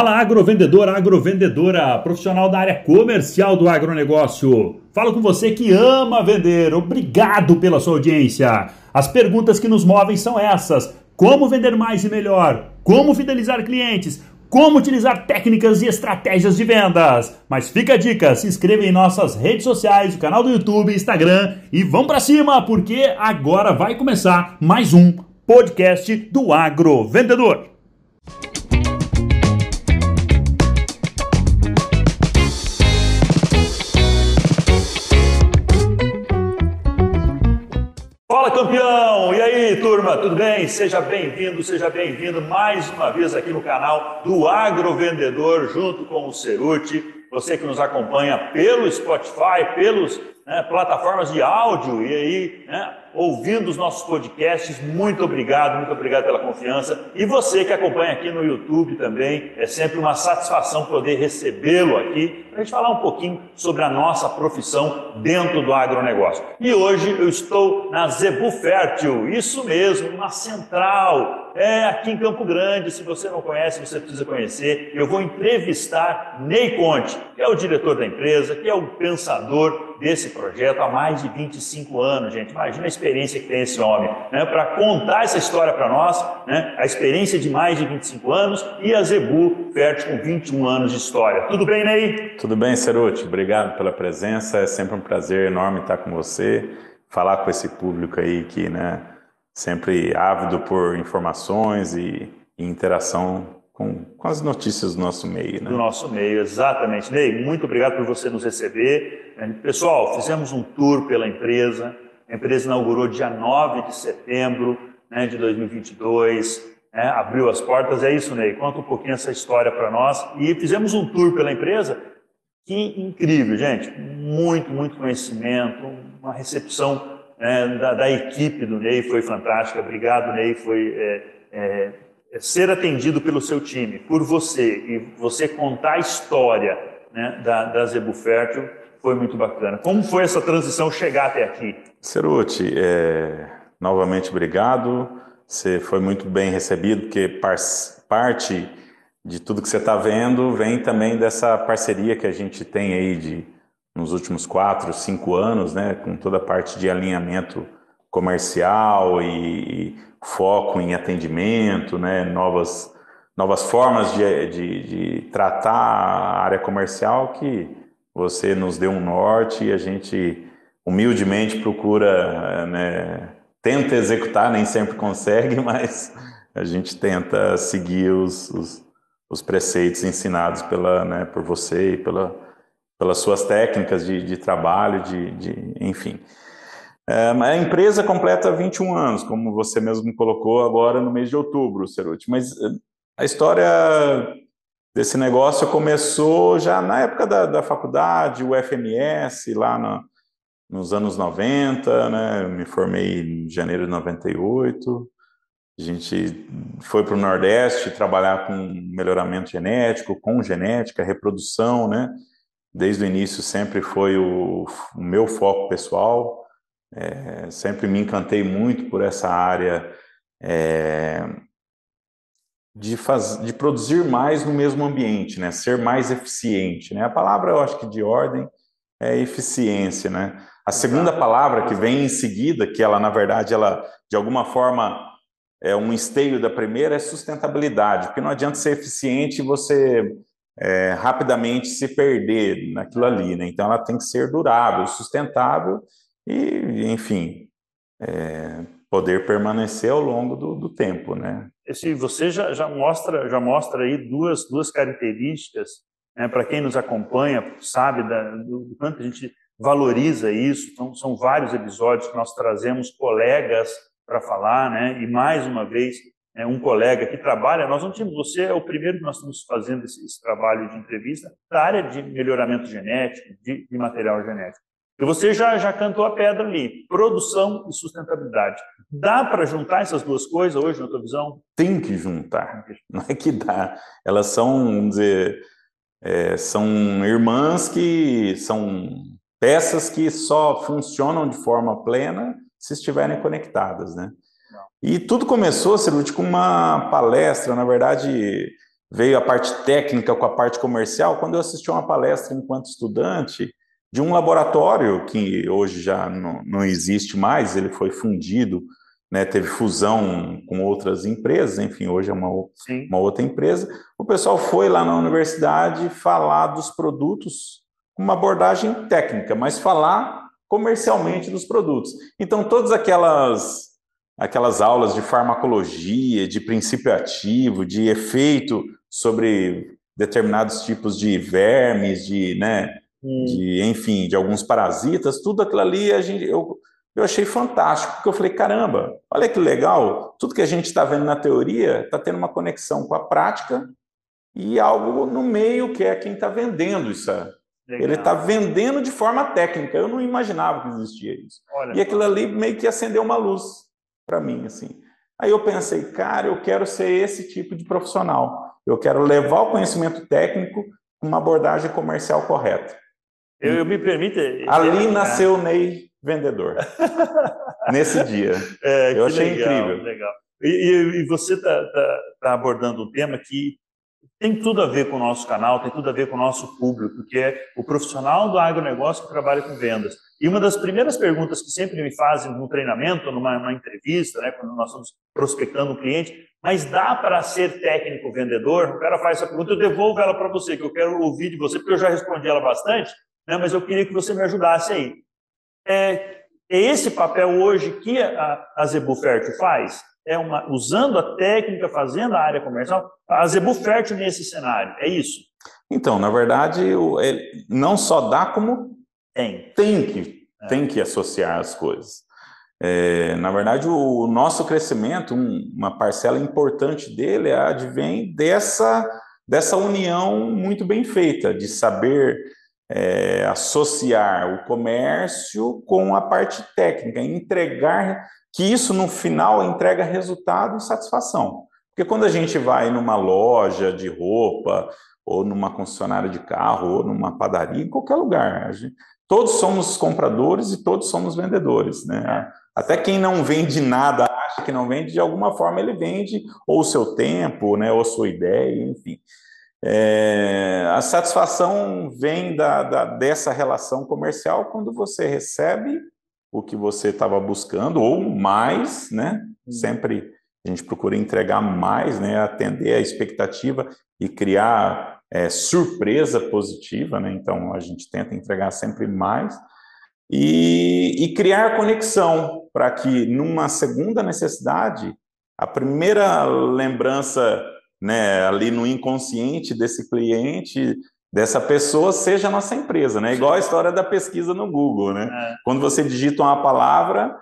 Fala agrovendedor, agrovendedora, profissional da área comercial do agronegócio. Falo com você que ama vender. Obrigado pela sua audiência. As perguntas que nos movem são essas: como vender mais e melhor? Como fidelizar clientes? Como utilizar técnicas e estratégias de vendas? Mas fica a dica, se inscreva em nossas redes sociais, o canal do YouTube, Instagram e vamos para cima, porque agora vai começar mais um podcast do Agro Vendedor. Campeão! E aí, turma, tudo bem? Seja bem-vindo, seja bem-vindo mais uma vez aqui no canal do Agro Vendedor, junto com o Ceruti. Você que nos acompanha pelo Spotify, pelas né, plataformas de áudio e aí, né, ouvindo os nossos podcasts. Muito obrigado, muito obrigado pela confiança. E você que acompanha aqui no YouTube também, é sempre uma satisfação poder recebê-lo aqui para a gente falar um pouquinho sobre a nossa profissão dentro do agronegócio. E hoje eu estou na Zebu Fértil, isso mesmo, uma central, é aqui em Campo Grande. Se você não conhece, você precisa conhecer. Eu vou entrevistar Ney Conte, que é o diretor da empresa, que é o pensador desse projeto há mais de 25 anos, gente. Imagina a experiência que tem esse homem, né? Para contar essa história para nós, né? A experiência de mais de 25 anos e a Zebu Fértil com 21 anos de história. Tudo bem, Ney? Tudo bem, Ceruti. Obrigado pela presença. É sempre um prazer enorme estar com você, falar com esse público aí que, né, sempre ávido por informações e, e interação com, com, as notícias do nosso meio. Né? Do nosso meio, exatamente. Ney, muito obrigado por você nos receber. Pessoal, fizemos um tour pela empresa, a empresa inaugurou dia 9 de setembro né, de 2022, né, abriu as portas. É isso, Ney. Conta um pouquinho essa história para nós. E fizemos um tour pela empresa. Que incrível, gente. Muito, muito conhecimento, uma recepção né, da, da, equipe do Ney foi fantástica. Obrigado, Ney. Foi é, é, é ser atendido pelo seu time, por você, e você contar a história né, da, da Zebu Fértil foi muito bacana. Como foi essa transição chegar até aqui? Ceruti, é, novamente obrigado. Você foi muito bem recebido, porque parte de tudo que você está vendo vem também dessa parceria que a gente tem aí de nos últimos quatro, cinco anos, né, com toda a parte de alinhamento comercial e, foco em atendimento, né, novas novas formas de, de, de tratar a área comercial que você nos deu um norte e a gente humildemente procura, né, tenta executar, nem sempre consegue, mas a gente tenta seguir os, os, os preceitos ensinados pela, né, por você e pela, pelas suas técnicas de, de trabalho, de, de enfim. É, a empresa completa 21 anos, como você mesmo colocou agora no mês de outubro, Ceruti, mas eh, a história desse negócio começou já na época da, da faculdade, o FMS, lá na, nos anos 90, né? me formei em janeiro de 98. A gente foi para o Nordeste trabalhar com melhoramento genético, com genética, reprodução, né? Desde o início sempre foi o, o meu foco pessoal. É, sempre me encantei muito por essa área é, de, faz, de produzir mais no mesmo ambiente, né? Ser mais eficiente, né? A palavra, eu acho que de ordem é eficiência, né? A segunda palavra que vem em seguida, que ela na verdade ela de alguma forma é um esteio da primeira, é sustentabilidade, porque não adianta ser eficiente e você é, rapidamente se perder naquilo ali, né? Então ela tem que ser durável, sustentável e, enfim, é, poder permanecer ao longo do, do tempo, né? Esse, você já, já mostra já mostra aí duas duas características né, para quem nos acompanha sabe da, do quanto a gente valoriza isso. Então são vários episódios que nós trazemos colegas para falar, né? E mais uma vez é, um colega que trabalha. Nós não tínhamos. Você é o primeiro que nós estamos fazendo esse, esse trabalho de entrevista da área de melhoramento genético, de, de material genético. E você já, já cantou a pedra ali, produção e sustentabilidade. Dá para juntar essas duas coisas hoje, na tua visão? Tem que juntar, não é que dá. Elas são, vamos dizer, é, são irmãs que são peças que só funcionam de forma plena se estiverem conectadas, né? E tudo começou, Cirute, com uma palestra, na verdade, veio a parte técnica com a parte comercial. Quando eu assisti uma palestra enquanto estudante de um laboratório que hoje já não, não existe mais, ele foi fundido, né, teve fusão com outras empresas, enfim, hoje é uma, uma outra empresa. O pessoal foi lá na universidade falar dos produtos com uma abordagem técnica, mas falar comercialmente dos produtos. Então, todas aquelas aquelas aulas de farmacologia, de princípio ativo, de efeito sobre determinados tipos de vermes, de, né, hum. de, enfim, de alguns parasitas, tudo aquilo ali a gente, eu, eu achei fantástico, porque eu falei, caramba, olha que legal, tudo que a gente está vendo na teoria está tendo uma conexão com a prática e algo no meio que é quem está vendendo isso. Legal. Ele está vendendo de forma técnica, eu não imaginava que existia isso. Olha, e aquilo ali meio que acendeu uma luz para mim, assim. Aí eu pensei, cara, eu quero ser esse tipo de profissional. Eu quero levar o conhecimento técnico com uma abordagem comercial correta. Eu, eu me permite. Ali é, nasceu o Ney vendedor. Nesse dia. É, eu achei legal, incrível. Legal. E, e você está tá, tá abordando um tema que tem tudo a ver com o nosso canal, tem tudo a ver com o nosso público, que é o profissional do agronegócio que trabalha com vendas. E uma das primeiras perguntas que sempre me fazem no treinamento, numa, numa entrevista, né, quando nós estamos prospectando um cliente, mas dá para ser técnico vendedor? O cara faz essa pergunta, eu devolvo ela para você, que eu quero ouvir de você, porque eu já respondi ela bastante, né, mas eu queria que você me ajudasse aí. É, é esse papel hoje que a, a Zebu Fértil faz? É uma, usando a técnica, fazendo a área comercial, a Zebu Fértil nesse cenário, é isso? Então, na verdade, não só dá como tem, tem que, é. tem que associar as coisas. É, na verdade, o nosso crescimento, uma parcela importante dele advém dessa, dessa união muito bem feita, de saber é, associar o comércio com a parte técnica, entregar que isso no final entrega resultado e satisfação. Porque quando a gente vai numa loja de roupa, ou numa concessionária de carro, ou numa padaria, em qualquer lugar, gente, todos somos compradores e todos somos vendedores. Né? Até quem não vende nada, acha que não vende, de alguma forma ele vende ou o seu tempo, né, ou a sua ideia, enfim. É, a satisfação vem da, da, dessa relação comercial quando você recebe o que você estava buscando, ou mais, né? Uhum. Sempre a gente procura entregar mais, né? Atender a expectativa e criar é, surpresa positiva, né? Então a gente tenta entregar sempre mais e, e criar conexão para que numa segunda necessidade, a primeira lembrança, né? Ali no inconsciente desse cliente dessa pessoa seja a nossa empresa, né? Igual a história da pesquisa no Google, né? É. Quando você digita uma palavra,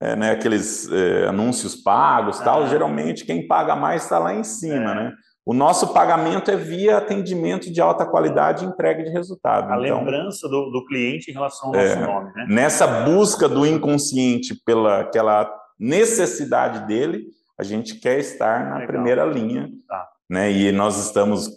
é, né, aqueles é, anúncios pagos, tal, geralmente quem paga mais está lá em cima, é. né? O nosso pagamento é via atendimento de alta qualidade e entrega de resultado. A então, lembrança do, do, cliente em relação ao nosso é, nome, né? Nessa busca do inconsciente pela aquela necessidade dele, a gente quer estar na Legal. primeira linha, tá. né? E nós estamos é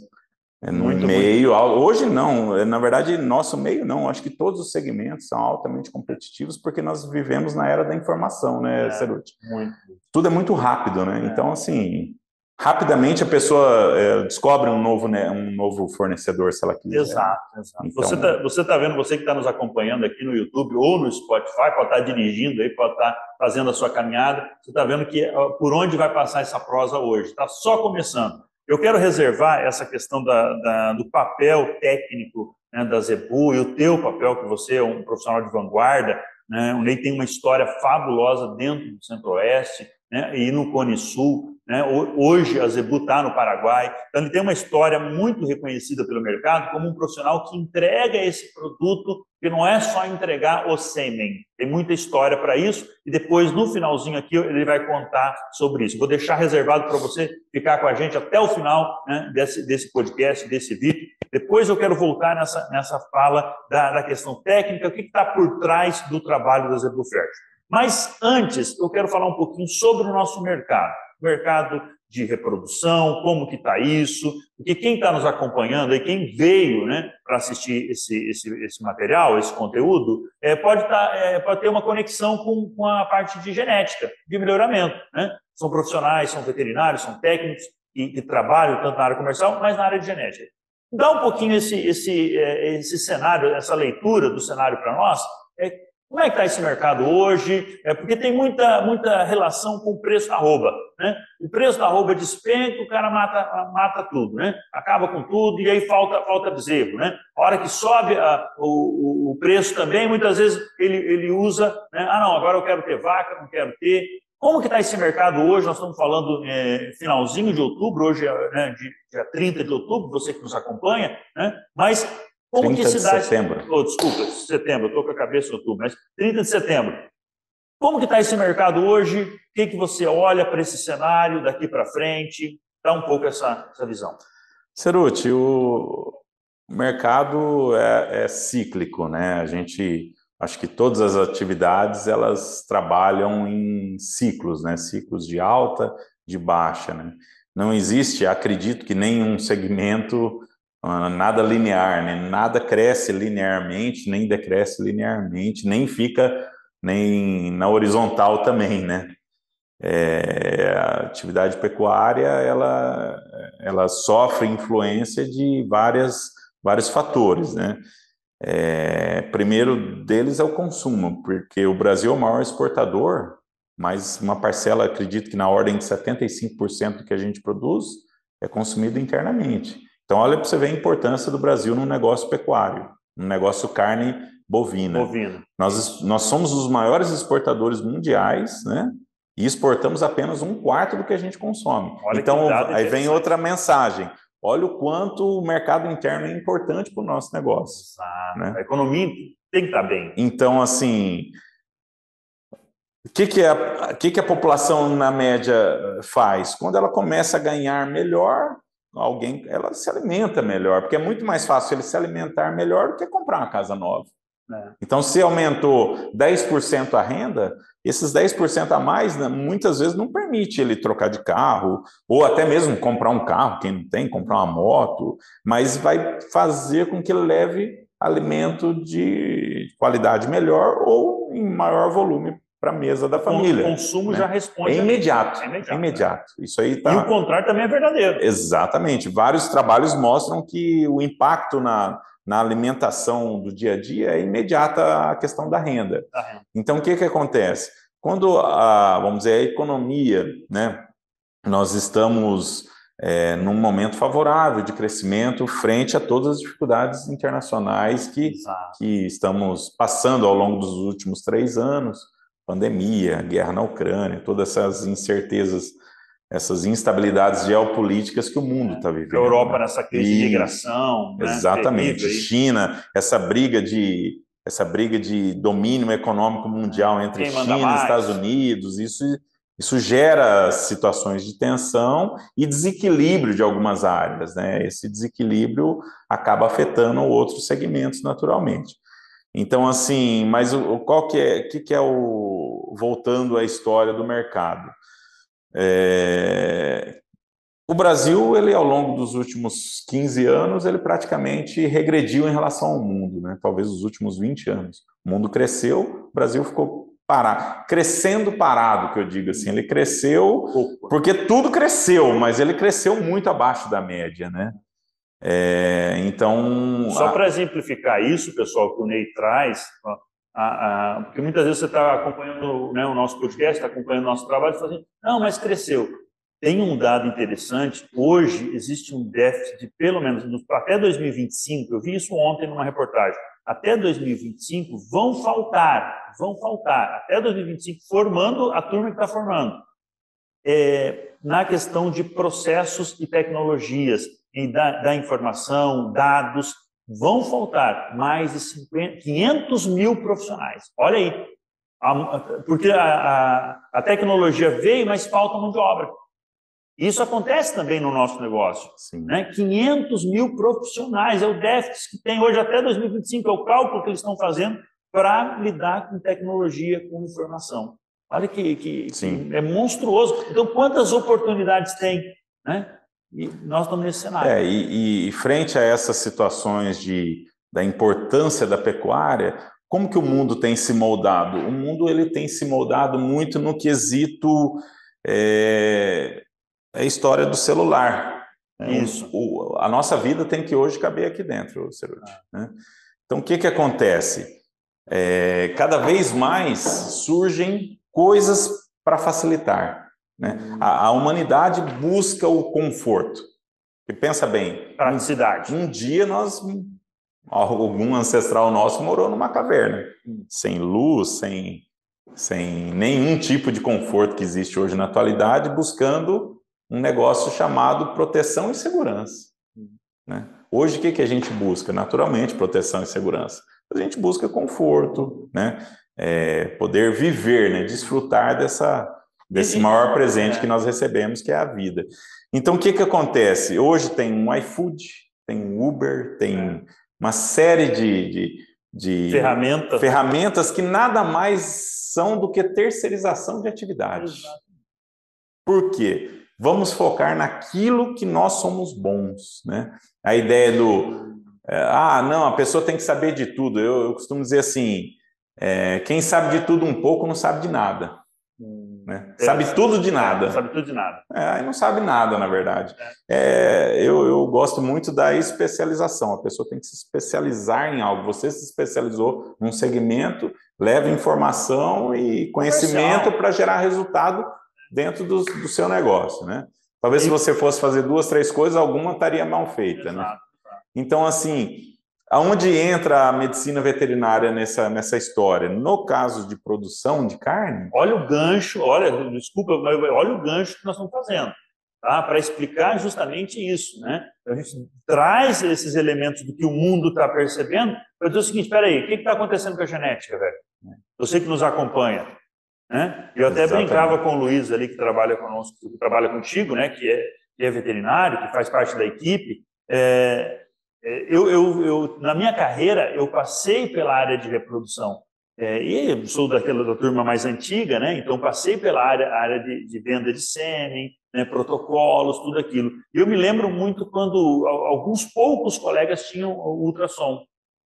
no muito, meio, hoje não, é, na verdade, nosso meio não, acho que todos os segmentos são altamente competitivos porque nós vivemos na era da informação, né, é, Ceruti? Muito. Tudo é muito rápido, né? É. Então, assim, rapidamente a pessoa é, descobre um novo, né, um novo fornecedor, se ela quiser. Exato, exato. Então, você está você tá vendo, você que está nos acompanhando aqui no YouTube ou no Spotify, pode estar tá dirigindo aí, pode estar tá fazendo a sua caminhada, você está vendo que por onde vai passar essa prosa hoje. Está só começando. Eu quero reservar essa questão da, da, do papel técnico né, da Zebu e o teu papel, que você é um profissional de vanguarda. Né, o Ney tem uma história fabulosa dentro do Centro-Oeste né, e no Cone Sul. Né? Hoje a Zebu está no Paraguai, então ele tem uma história muito reconhecida pelo mercado como um profissional que entrega esse produto, que não é só entregar o sêmen, tem muita história para isso, e depois no finalzinho aqui ele vai contar sobre isso. Vou deixar reservado para você ficar com a gente até o final né, desse, desse podcast, desse vídeo. Depois eu quero voltar nessa, nessa fala da, da questão técnica, o que está por trás do trabalho da Zebu Fértil. Mas antes, eu quero falar um pouquinho sobre o nosso mercado mercado de reprodução, como que está isso, porque quem está nos acompanhando e quem veio né, para assistir esse, esse, esse material, esse conteúdo, é, pode, tá, é, pode ter uma conexão com, com a parte de genética, de melhoramento. Né? São profissionais, são veterinários, são técnicos, que, trabalham tanto na área comercial, mas na área de genética. Dá um pouquinho esse, esse, é, esse cenário, essa leitura do cenário para nós. É, como é que está esse mercado hoje? É porque tem muita, muita relação com o preço da arroba. Né? O preço da arroba despenca, o cara mata, mata tudo, né? acaba com tudo e aí falta, falta bezerro. Né? A hora que sobe a, o, o, preço também, muitas vezes ele, ele usa, né? ah não, agora eu quero ter vaca, não quero ter. Como que está esse mercado hoje? Nós estamos falando é, finalzinho de outubro, hoje é né, dia 30 de outubro, você que nos acompanha, né? mas como 30 que cidade... de setembro. Oh, desculpa, setembro, estou com a cabeça em outubro, mas 30 de setembro. Como que está esse mercado hoje? O que, que você olha para esse cenário daqui para frente? Dá um pouco essa, essa visão. Ceruti, o mercado é, é, cíclico, né? A gente, acho que todas as atividades, elas trabalham em ciclos, né? Ciclos de alta, de baixa, né? Não existe, acredito que nenhum segmento nada linear, né? nada cresce linearmente, nem decresce linearmente, nem fica nem na horizontal também, né? É, a atividade pecuária ela, ela sofre influência de várias, vários fatores, né? É, primeiro deles é o consumo, porque o Brasil é o maior exportador, mas uma parcela, acredito que na ordem de 75% do que a gente produz é consumido internamente. Então, olha para você ver a importância do Brasil no negócio pecuário, no negócio carne bovina. bovina. Nós, nós somos os maiores exportadores mundiais, né? E exportamos apenas um quarto do que a gente consome. Olha então, aí vem outra mensagem. Olha o quanto o mercado interno é importante para o nosso negócio. Né? A economia tem que estar bem. Então, assim, o que, que, a, que, que a população, na média, faz? Quando ela começa a ganhar melhor, alguém, ela se alimenta melhor, porque é muito mais fácil ele se alimentar melhor do que comprar uma casa nova. É. Então, se aumentou 10% a renda, esses 10% a mais, né, muitas vezes não permite ele trocar de carro, ou até mesmo comprar um carro, quem não tem, comprar uma moto, mas vai fazer com que ele leve alimento de qualidade melhor ou em maior volume para a mesa da família. O consumo né? já responde. É imediato. É imediato. É imediato. Né? Isso aí tá... E o contrário também é verdadeiro. Exatamente. Vários trabalhos mostram que o impacto na, na alimentação do dia a dia é imediata a questão da renda. Da renda. Então, o que, que acontece? Quando, a, vamos dizer, a economia, né, nós estamos é, num momento favorável de crescimento frente a todas as dificuldades internacionais que, que estamos passando ao longo dos últimos três anos, pandemia, guerra na Ucrânia, todas essas incertezas, essas instabilidades geopolíticas que o mundo está vivendo. A Europa nessa crise e, de migração. Né? Exatamente. China, essa briga de essa briga de domínio econômico mundial entre China e Estados Unidos, isso isso gera situações de tensão e desequilíbrio de algumas áreas, né? Esse desequilíbrio acaba afetando outros segmentos naturalmente. Então, assim, mas o, qual que é, que, que é o, voltando à história do mercado? É, o Brasil, ele ao longo dos últimos 15 anos, ele praticamente regrediu em relação ao mundo, né? talvez os últimos 20 anos. O mundo cresceu, o Brasil ficou parado, crescendo parado, que eu digo assim, ele cresceu porque tudo cresceu, mas ele cresceu muito abaixo da média, né? É, então. Só a... para exemplificar isso, pessoal, que o Ney traz, a, a, porque muitas vezes você está acompanhando né, o nosso podcast, está acompanhando o nosso trabalho e fala assim, não, mas cresceu. Tem um dado interessante, hoje existe um déficit de pelo menos, até 2025, eu vi isso ontem numa reportagem, até 2025 vão faltar, vão faltar, até 2025, formando a turma que está formando, é, na questão de processos e tecnologias, da, da informação, dados, vão faltar mais de 50, 500 mil profissionais. Olha aí, porque a, a, a, tecnologia veio, mas falta mão de obra. Isso acontece também no nosso negócio. Sim. Né? 500 mil profissionais é o déficit que tem hoje até 2025, é o cálculo que eles estão fazendo para lidar com tecnologia, com informação. Olha que, que, que é monstruoso. Então, quantas oportunidades tem? Né? E nós estamos nesse cenário. É, e, e frente a essas situações de, da importância da pecuária, como que o mundo tem se moldado? O mundo ele tem se moldado muito no quesito é, é a história do celular. Né? Isso. O, a nossa vida tem que hoje caber aqui dentro, Ceruti. Ah. Né? Então, o que, que acontece? É, cada vez mais surgem coisas para facilitar. Né? A, a, humanidade busca o conforto. E pensa bem. Praticidade. Um, um dia nós. Algum ancestral nosso morou numa caverna, sem luz, sem, sem nenhum tipo de conforto que existe hoje na atualidade, buscando um negócio chamado proteção e segurança. Né? Hoje, o que, que a gente busca? Naturalmente, proteção e segurança. A gente busca conforto, né? É, poder viver, né? desfrutar dessa, desse maior presente que nós recebemos, que é a vida. Então, o que, que acontece? Hoje tem um iFood, tem um Uber, tem uma série de, de, de ferramentas. ferramentas que nada mais são do que terceirização de atividade. Por quê? Vamos focar naquilo que nós somos bons, né? A ideia do é, ah, não, a pessoa tem que saber de tudo. Eu, eu costumo dizer assim: é, quem sabe de tudo um pouco não sabe de nada. Né? Sabe tudo de nada. Sabe tudo de nada. É, aí não sabe nada, na verdade. É. é, eu, eu gosto muito da especialização. A pessoa tem que se especializar em algo. Você se especializou num segmento, leva informação e conhecimento para gerar resultado dentro do, do seu negócio, né? Talvez e... se você fosse fazer duas, três coisas, alguma estaria mal feita, né? Exato. né? Então, assim, aonde entra a medicina veterinária nessa, nessa história? No caso de produção de carne... Olha o gancho, olha, desculpa, mas olha o gancho que nós estamos fazendo, tá? Para explicar justamente isso, né? A gente traz esses elementos do que o mundo está percebendo para dizer o seguinte, espera aí, o que está acontecendo com a genética, velho? Você que nos acompanha, né? Eu até Exatamente. brincava com o Luiz ali, que trabalha conosco, que trabalha contigo, né? que, é, que é veterinário, que faz parte da equipe. É, eu, eu, eu, na minha carreira, eu passei pela área de reprodução. É, e sou daquela da turma mais antiga, né? então passei pela área, área de, de venda de sêmen, né? protocolos, tudo aquilo. E eu me lembro muito quando alguns poucos colegas tinham ultrassom.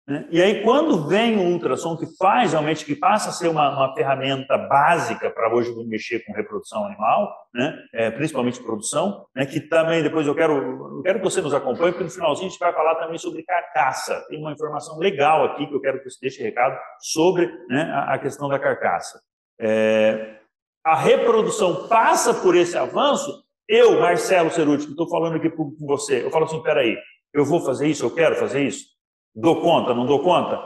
Né? E aí, quando vem o ultrassom, que faz realmente, que passa a ser uma, uma ferramenta básica para hoje mexer com reprodução animal, né? É, principalmente produção, né? que também depois eu quero, eu quero que você nos acompanhe, porque no finalzinho a gente vai falar também sobre carcaça. Tem uma informação legal aqui que eu quero que você deixe recado sobre né, a, a questão da carcaça. É, a reprodução passa por esse avanço. Eu, Marcelo Ceruti, que estou falando aqui com você, eu falo assim: peraí, eu vou fazer isso, eu quero fazer isso. Dou conta, não dou conta?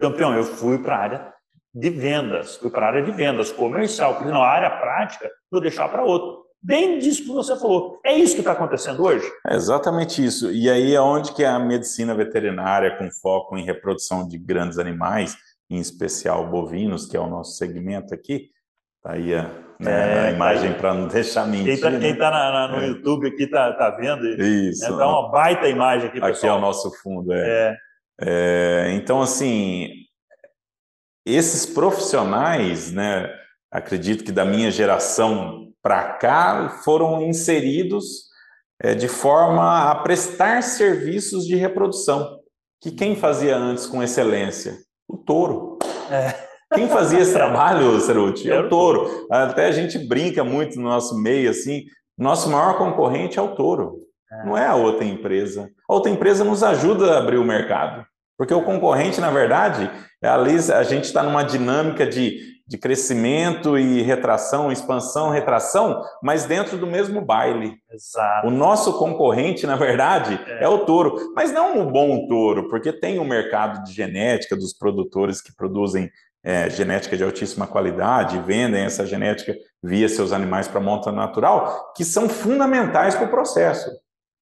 Campeão, eu fui para a área de vendas, fui para a área de vendas comercial, porque não, a área prática vou deixar para outro. Bem disso que você falou. É isso que está acontecendo hoje? É exatamente isso. E aí é onde que a medicina veterinária, com foco em reprodução de grandes animais, em especial bovinos, que é o nosso segmento aqui, Tá aí a, né, é, a tá imagem para não deixar mentir. Quem está né? tá no é. YouTube aqui está tá vendo. Isso. Né? Tá uma baita imagem aqui, pessoal. Aqui é o nosso fundo. É. é. é então, assim, esses profissionais, né, acredito que da minha geração para cá, foram inseridos é, de forma a prestar serviços de reprodução. Que quem fazia antes com excelência? O touro. É. Quem fazia esse trabalho, Ceruti, é o touro. Até a gente brinca muito no nosso meio, assim, nosso maior concorrente é o touro, é. não é a outra empresa. A outra empresa nos ajuda a abrir o mercado, porque o concorrente, na verdade, é ali a gente está numa dinâmica de, de crescimento e retração, expansão, retração, mas dentro do mesmo baile. Exato. O nosso concorrente, na verdade, é. é o touro, mas não o bom touro, porque tem o mercado de genética dos produtores que produzem é, genética de altíssima qualidade, vendem essa genética via seus animais para monta natural, que são fundamentais para o processo.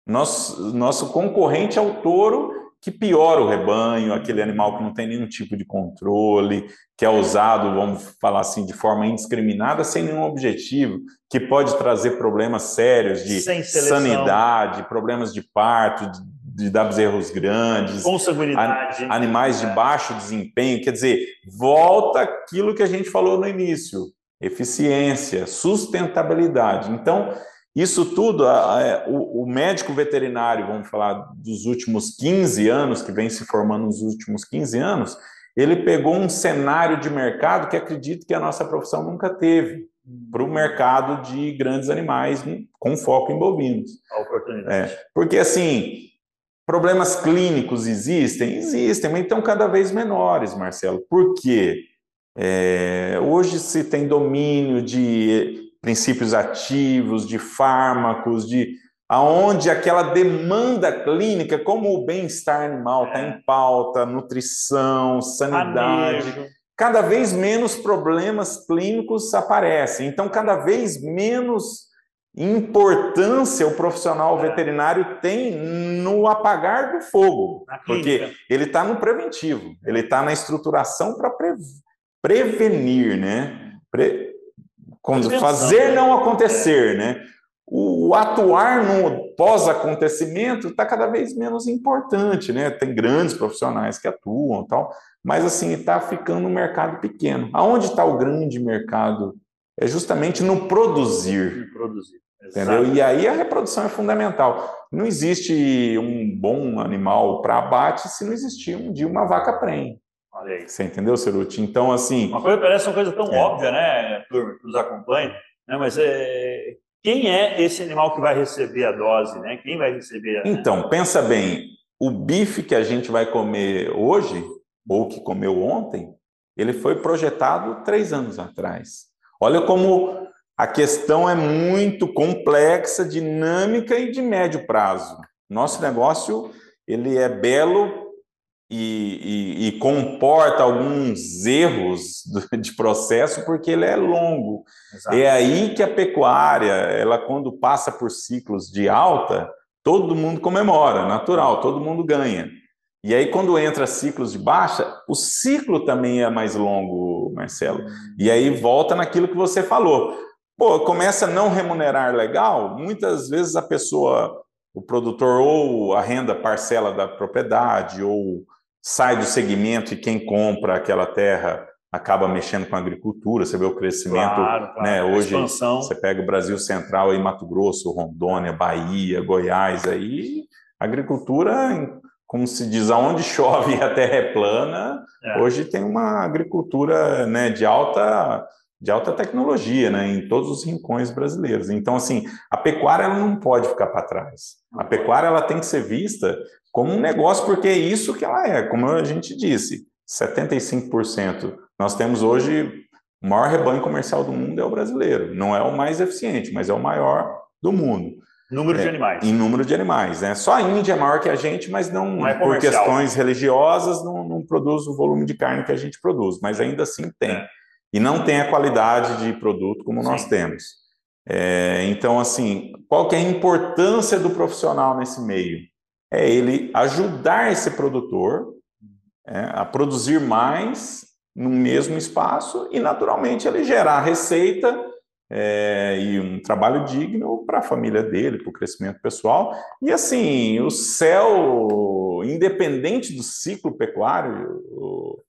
Nosso, nosso concorrente é o touro que piora o rebanho, aquele animal que não tem nenhum tipo de controle, que é usado, vamos falar assim, de forma indiscriminada, sem nenhum objetivo, que pode trazer problemas sérios de sanidade, problemas de parto, de de dar bezerros grandes, consanguinidade, an, animais de baixo desempenho, quer dizer, volta aquilo que a gente falou no início, eficiência, sustentabilidade. Então, isso tudo, é, o, médico veterinário, vamos falar dos últimos 15 anos, que vem se formando nos últimos 15 anos, ele pegou um cenário de mercado que acredito que a nossa profissão nunca teve. para o mercado de grandes animais com foco em bovinos. A oportunidade. É, porque, assim, problemas clínicos existem? Existem, mas estão cada vez menores, Marcelo. Por quê? É, hoje se tem domínio de princípios ativos, de fármacos, de aonde aquela demanda clínica, como o bem-estar animal está em pauta, nutrição, sanidade, Manejo. cada vez menos problemas clínicos aparecem. Então, cada vez menos importância o profissional é. veterinário tem no apagar do fogo, porque ele está no preventivo, ele está na estruturação para pre prevenir, né? Pre fazer não acontecer, né? o atuar no pós-acontecimento está cada vez menos importante, né? Tem grandes profissionais que atuam tal, mas assim está ficando um mercado pequeno. Aonde está o grande mercado? É justamente no produzir. produzir. Entendeu? E aí a reprodução é fundamental. Não existe um bom animal para abate se não existir um dia uma vaca prenhe. Você entendeu, Ceruti? Então, assim. Uma coisa parece uma coisa tão é. óbvia, né, turma, que nos acompanha, né? mas é, quem é esse animal que vai receber a dose, né? Quem vai receber? A... Então, pensa bem, o bife que a gente vai comer hoje, ou que comeu ontem, ele foi projetado três anos atrás. Olha como a questão é muito complexa, dinâmica e de médio prazo. Nosso negócio ele é belo e, e, e, comporta alguns erros de processo porque ele é longo. Exato. É aí que a pecuária, ela quando passa por ciclos de alta, todo mundo comemora, natural, todo mundo ganha. E aí quando entra ciclos de baixa, o ciclo também é mais longo, Marcelo. E aí volta naquilo que você falou. Pô, começa a não remunerar legal, muitas vezes a pessoa, o produtor ou a renda parcela da propriedade ou sai do segmento e quem compra aquela terra acaba mexendo com a agricultura, você vê o crescimento, claro, claro. né? Hoje você pega o Brasil Central aí, Mato Grosso, Rondônia, Bahia, Goiás, aí a agricultura, como se diz, aonde chove e a terra é plana, é. hoje tem uma agricultura, né, de alta de alta tecnologia, né, em todos os rincões brasileiros. Então, assim, a pecuária ela não pode ficar para trás. A pecuária ela tem que ser vista como um negócio, porque é isso que ela é, como a gente disse, 75%. Nós temos hoje o maior rebanho comercial do mundo é o brasileiro. Não é o mais eficiente, mas é o maior do mundo. Número é, de animais. Em número de animais, né? Só a Índia é maior que a gente, mas não, não é por questões religiosas não, não, produz o volume de carne que a gente produz, mas ainda assim tem. É. E não tem a qualidade de produto como Sim. nós temos. É, então, assim, qual que é a importância do profissional nesse meio? é ele ajudar esse produtor é, a produzir mais no mesmo espaço e, naturalmente, ele gerar receita é, e um trabalho digno para a família dele, para o crescimento pessoal. E, assim, o céu, independente do ciclo pecuário, o,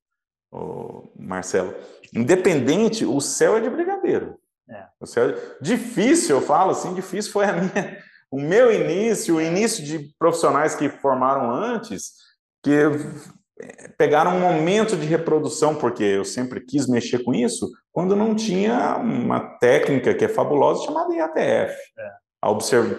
o Marcelo, independente, o céu é de brigadeiro. É. O céu é difícil, eu falo assim, difícil foi a minha o meu início, o início de profissionais que formaram antes, que pegaram um momento de reprodução, porque eu sempre quis mexer com isso, quando não tinha uma técnica que é fabulosa chamada IATF. É. A observ...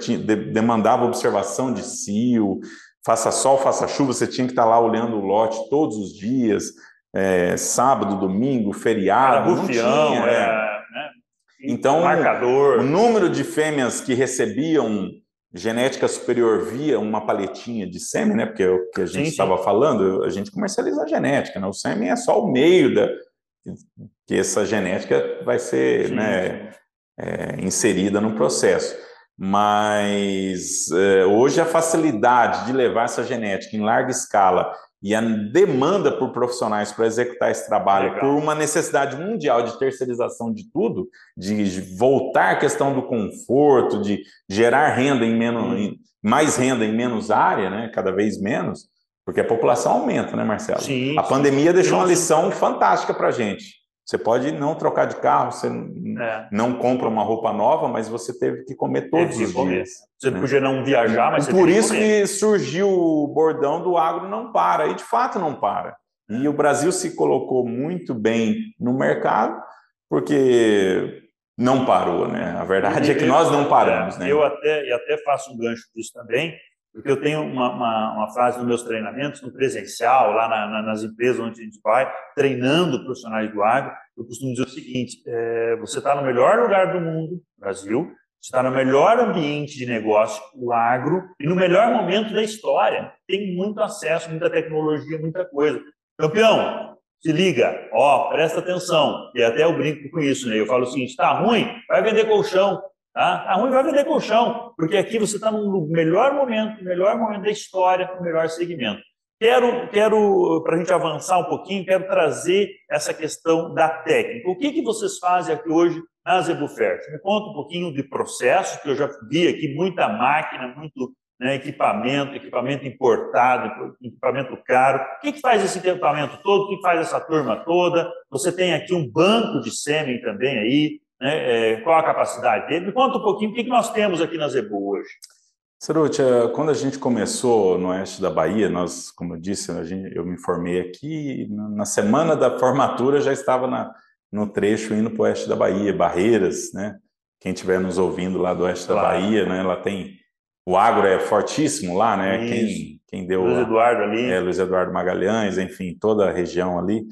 demandava observação de cio, faça sol, faça chuva, você tinha que estar lá olhando o lote todos os dias, é, sábado, domingo, feriado. Era bufião, tinha, é. né? Então, Marcador. o número de fêmeas que recebiam genética superior via uma paletinha de sêmen, né? Porque é o que a gente estava falando, a gente comercializa a genética, né? O sêmen é só o meio da que essa genética vai ser, sim, né, é, inserida no processo. Mas é, hoje a facilidade de levar essa genética em larga escala e a demanda por profissionais para executar esse trabalho, Legal. por uma necessidade mundial de terceirização de tudo, de voltar à questão do conforto, de gerar renda em menos, em, mais renda em menos área, né, cada vez menos, porque a população aumenta, né, Marcelo? Sim, a pandemia deixou uma lição fantástica para a gente. Você pode não trocar de carro, você é. não compra uma roupa nova, mas você teve que comer todos os comer. dias. Você né? podia não viajar, mas Por isso que, que surgiu o bordão do agro não para, e de fato não para. E o Brasil se colocou muito bem no mercado, porque não parou, né? A verdade é que nós não paramos, né? Eu até, e até faço um gancho disso também, porque eu tenho uma, uma, uma frase nos meus treinamentos, no presencial, lá na, na, nas empresas onde a gente vai, treinando profissionais do agro, eu costumo dizer o seguinte: é, você está no melhor lugar do mundo, Brasil, está no melhor ambiente de negócio, o agro, e no melhor momento da história. Tem muito acesso, muita tecnologia, muita coisa. Campeão, se liga, ó, presta atenção. E até eu brinco com isso, né? Eu falo o seguinte: tá ruim, vai vender colchão. Tá? tá ruim, vai vender colchão, porque aqui você está no melhor momento, melhor momento da história, no melhor segmento. Quero, quero para a gente avançar um pouquinho, quero trazer essa questão da técnica. O que, que vocês fazem aqui hoje na Zebufert? Me conta um pouquinho de processo, que eu já vi aqui muita máquina, muito né, equipamento, equipamento importado, equipamento caro. O que, que faz esse equipamento todo? O que faz essa turma toda? Você tem aqui um banco de sêmen também aí. Né? É, qual a capacidade dele? Me conta um pouquinho o que, que nós temos aqui na Zebu hoje. Ceruti, quando a gente começou no oeste da Bahia, nós, como eu disse, gente, eu me formei aqui, na semana da formatura já estava na, no trecho indo para o oeste da Bahia, Barreiras, né? Quem estiver nos ouvindo lá do oeste claro. da Bahia, né? Ela tem o agro é fortíssimo lá, né? Quem, quem deu. Luiz Eduardo ali. É, Luiz Eduardo Magalhães, enfim, toda a região ali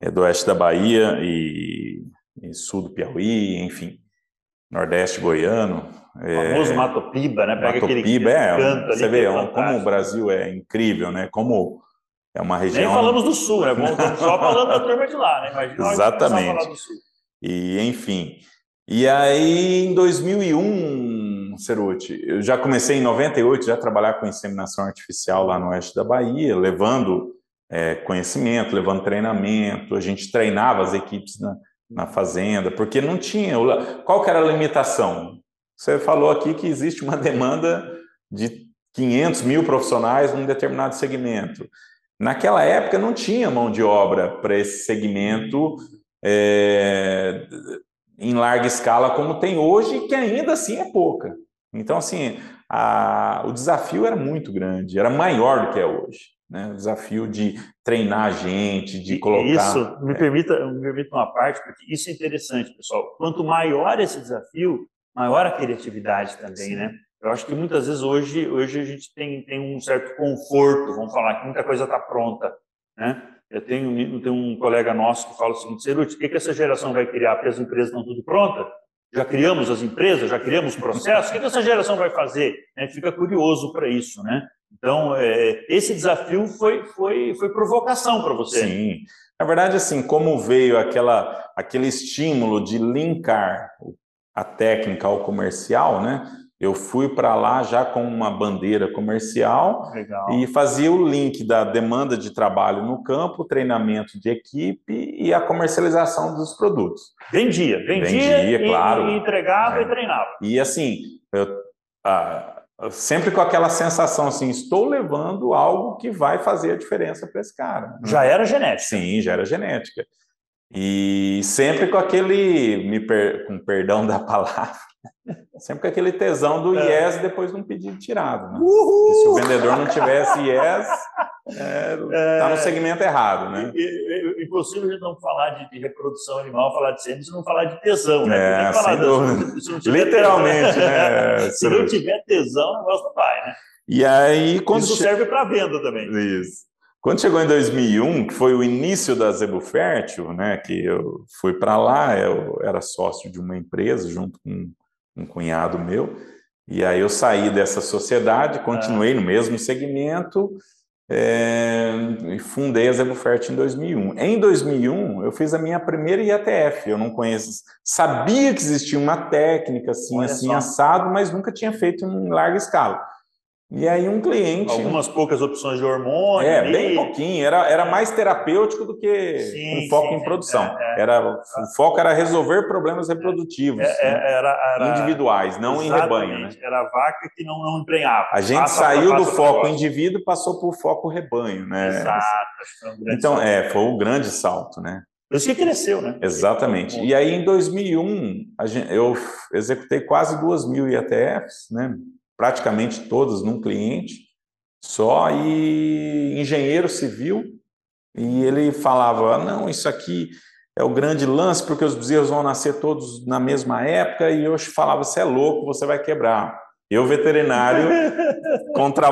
é do oeste da Bahia e sul do Piauí, enfim, nordeste goiano. O famoso é, Mato Piba, né? Pega Mato Piba, é, você vê é como o Brasil é incrível, né? Como é uma região. Nem falamos do sul, né? Só falando da turma de lá, né? Imagina Exatamente. Do sul. E, enfim. E aí, em 2001, Ceruti. Eu já comecei em 98 já a trabalhar com inseminação artificial lá no oeste da Bahia, levando é, conhecimento, levando treinamento. A gente treinava as equipes na, na fazenda, porque não tinha. Qual que era a limitação? Você falou aqui que existe uma demanda de 500 mil profissionais num determinado segmento. Naquela época não tinha mão de obra para esse segmento é, em larga escala como tem hoje, que ainda assim é pouca. Então, assim, a, o desafio era muito grande, era maior do que é hoje. Né? O desafio de treinar a gente, de colocar. Isso, me, é. permita, me permita uma parte, porque isso é interessante, pessoal. Quanto maior esse desafio, maior a criatividade também, Sim. né? Eu acho que muitas vezes hoje, hoje a gente tem, tem um certo conforto, vamos falar que muita coisa está pronta, né? Eu tenho, tenho um colega nosso que fala o seguinte, Ceruti, o que, que essa geração vai criar? Porque as empresas estão tudo prontas? Já criamos as empresas, já criamos processos, o que, que essa geração vai fazer? Gente fica curioso para isso, né? Então, é, esse desafio foi, foi, foi provocação para você. Sim. Na verdade, assim, como veio aquela, aquele estímulo de linkar a técnica ao comercial, né? Eu fui para lá já com uma bandeira comercial Legal. e fazia o link da demanda de trabalho no campo, treinamento de equipe e a comercialização dos produtos. Vendia, vendia, vendia e, claro. E entregava é. e treinava. E assim, eu, ah, sempre com aquela sensação assim, estou levando algo que vai fazer a diferença para esse cara. Né? Já era genética. Sim, já era genética. E sempre com aquele, me per, com perdão da palavra, Sempre com aquele tesão do é. yes depois de um pedido tirado. Né? se o vendedor não tivesse yes, está é, é, no segmento errado. Né? Impossível a gente não falar de, de reprodução animal, falar de sêmen, se não falar de tesão. Né? É, sem dúvida. Literalmente. Tesão, né? se não tiver tesão, o negócio não vai. Né? E aí, quando Isso che... serve para venda também. Isso. Quando chegou em 2001, que foi o início da Zebu Fértil, né, que eu fui para lá, eu era sócio de uma empresa junto com um cunhado meu. E aí eu saí dessa sociedade, continuei ah. no mesmo segmento é, e fundei a Zebufert em 2001. Em 2001, eu fiz a minha primeira IATF. Eu não conheço, sabia que existia uma técnica assim, Olha assim, só. assado, mas nunca tinha feito em larga escala. E aí um cliente... Algumas poucas opções de hormônio. É, ali. bem pouquinho. Era, era mais terapêutico do que sim, um foco sim, em produção. É, é. Era, o foco era resolver problemas reprodutivos é, é né? era, era, individuais, não em rebanho. Né? Era a vaca que não, não emprenhava. A gente passa, saiu passa, do foco indivíduo e passou para o foco rebanho. Né? Exato. Um então, salto. é, foi um grande salto, né? Por isso que cresceu, né? Exatamente. E aí, em 2001, gente, eu executei quase duas mil IATFs, né? Praticamente todas num cliente só, e engenheiro civil, e ele falava: não, isso aqui é o grande lance, porque os bezerros vão nascer todos na mesma época, e eu falava, você é louco, você vai quebrar. Eu, veterinário, contra...